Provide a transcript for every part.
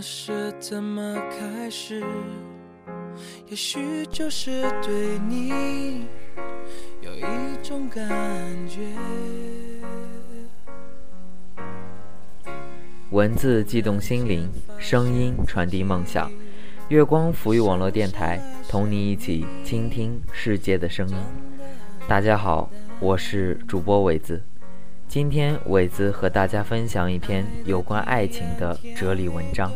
是怎么开始，也许就是对你有一种感觉。文字悸动心灵，声音传递梦想。月光抚育网络电台，同你一起倾听世界的声音。大家好，我是主播伟子。今天伟子和大家分享一篇有关爱情的哲理文章。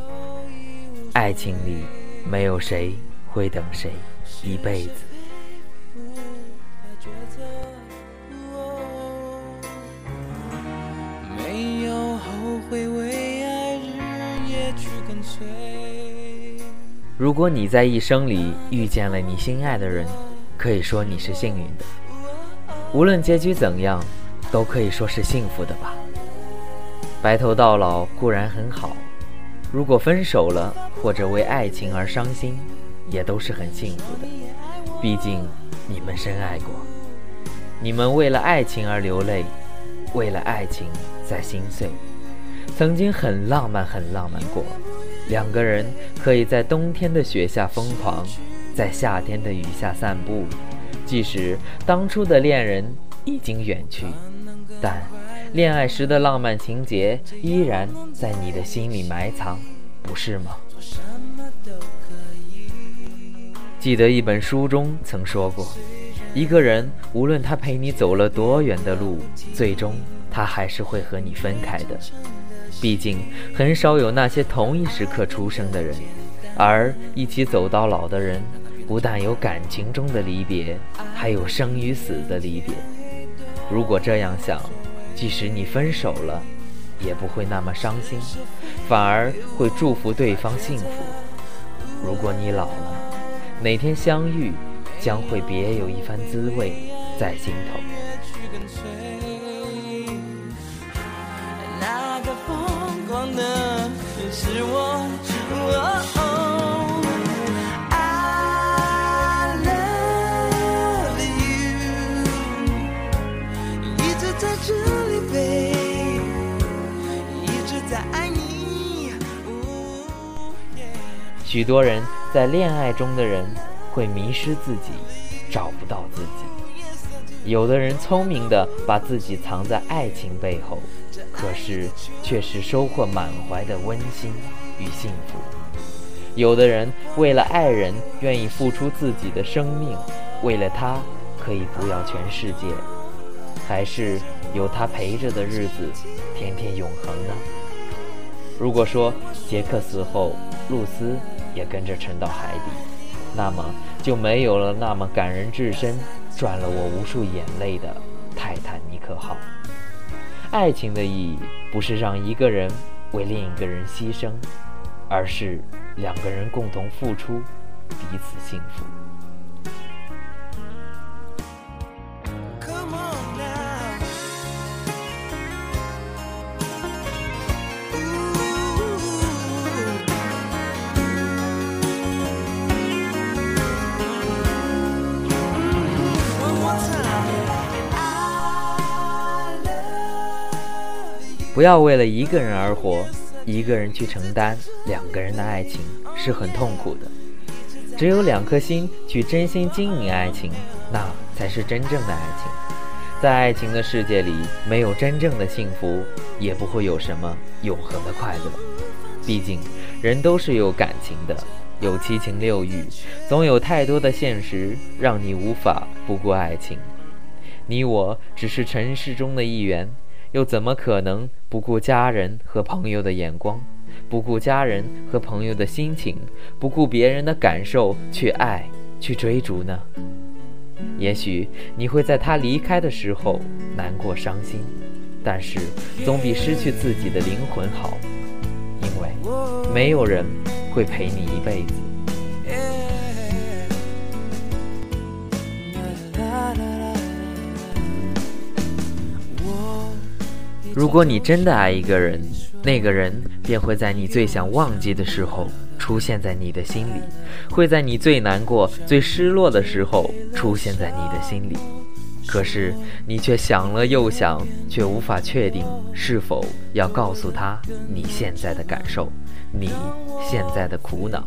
爱情里没有谁会等谁一辈子。没有后悔为爱日夜去跟随。如果你在一生里遇见了你心爱的人，可以说你是幸运的。无论结局怎样，都可以说是幸福的吧。白头到老固然很好，如果分手了或者为爱情而伤心，也都是很幸福的。毕竟你们深爱过，你们为了爱情而流泪，为了爱情在心碎，曾经很浪漫，很浪漫过。两个人可以在冬天的雪下疯狂，在夏天的雨下散步，即使当初的恋人已经远去，但恋爱时的浪漫情节依然在你的心里埋藏，不是吗？记得一本书中曾说过，一个人无论他陪你走了多远的路，最终他还是会和你分开的。毕竟，很少有那些同一时刻出生的人，而一起走到老的人，不但有感情中的离别，还有生与死的离别。如果这样想，即使你分手了，也不会那么伤心，反而会祝福对方幸福。如果你老了，哪天相遇，将会别有一番滋味在心头。那个疯狂的是我。许多人在恋爱中的人会迷失自己，找不到自己。有的人聪明的把自己藏在爱情背后，可是却是收获满怀的温馨与幸福。有的人为了爱人愿意付出自己的生命，为了他可以不要全世界，还是有他陪着的日子，天天永恒呢？如果说杰克死后，露丝也跟着沉到海底，那么就没有了那么感人至深。赚了我无数眼泪的泰坦尼克号。爱情的意义不是让一个人为另一个人牺牲，而是两个人共同付出，彼此幸福。不要为了一个人而活，一个人去承担两个人的爱情是很痛苦的。只有两颗心去真心经营爱情，那才是真正的爱情。在爱情的世界里，没有真正的幸福，也不会有什么永恒的快乐。毕竟，人都是有感情的，有七情六欲，总有太多的现实让你无法不顾爱情。你我只是尘世中的一员。又怎么可能不顾家人和朋友的眼光，不顾家人和朋友的心情，不顾别人的感受去爱、去追逐呢？也许你会在他离开的时候难过伤心，但是总比失去自己的灵魂好，因为没有人会陪你一辈子。如果你真的爱一个人，那个人便会在你最想忘记的时候出现在你的心里，会在你最难过、最失落的时候出现在你的心里。可是你却想了又想，却无法确定是否要告诉他你现在的感受，你现在的苦恼，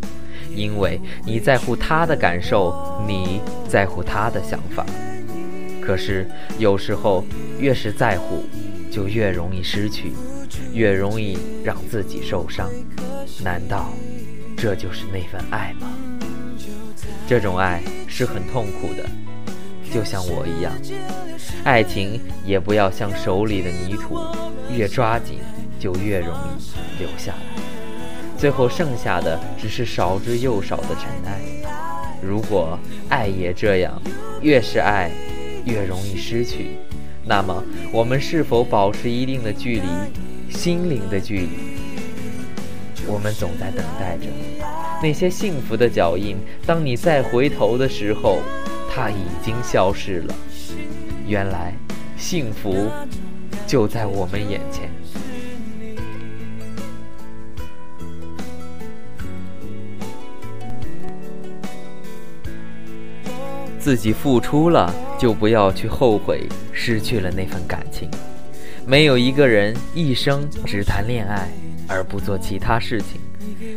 因为你在乎他的感受，你在乎他的想法。可是有时候，越是在乎，就越容易失去，越容易让自己受伤。难道这就是那份爱吗？这种爱是很痛苦的，就像我一样。爱情也不要像手里的泥土，越抓紧就越容易留下来，最后剩下的只是少之又少的尘埃。如果爱也这样，越是爱。越容易失去，那么我们是否保持一定的距离，心灵的距离？我们总在等待着那些幸福的脚印。当你再回头的时候，它已经消失了。原来，幸福就在我们眼前。自己付出了，就不要去后悔失去了那份感情。没有一个人一生只谈恋爱而不做其他事情。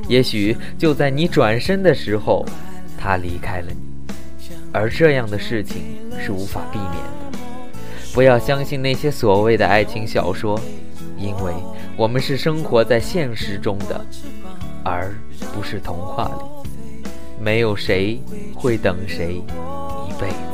也许就在你转身的时候，他离开了你，而这样的事情是无法避免的。不要相信那些所谓的爱情小说，因为我们是生活在现实中的，而不是童话里。没有谁会等谁一。辈子。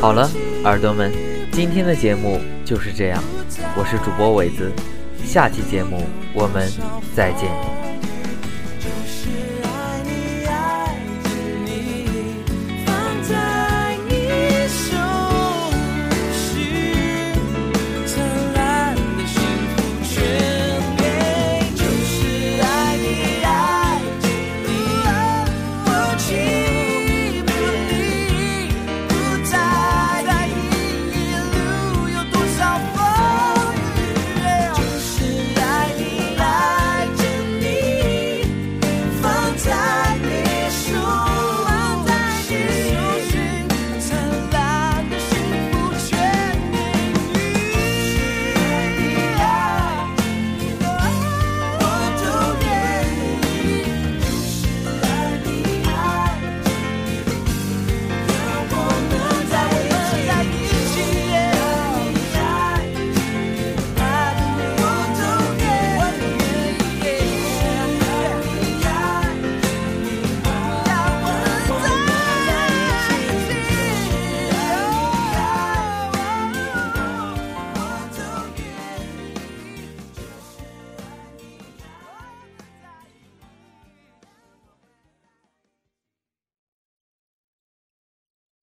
好了，耳朵们，今天的节目就是这样。我是主播伟子，下期节目我们再见。